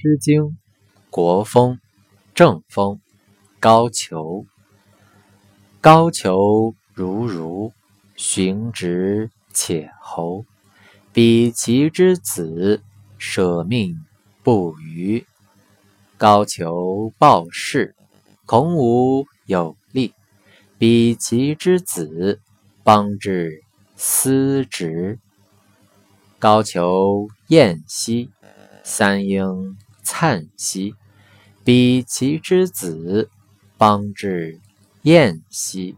诗经·国风·正风·高俅。高俅如如，寻直且侯。比其之子，舍命不渝。高俅抱世，孔武有力。比其之子，邦之司职。高俅晏兮，三英灿兮。比其之子，邦之晏兮。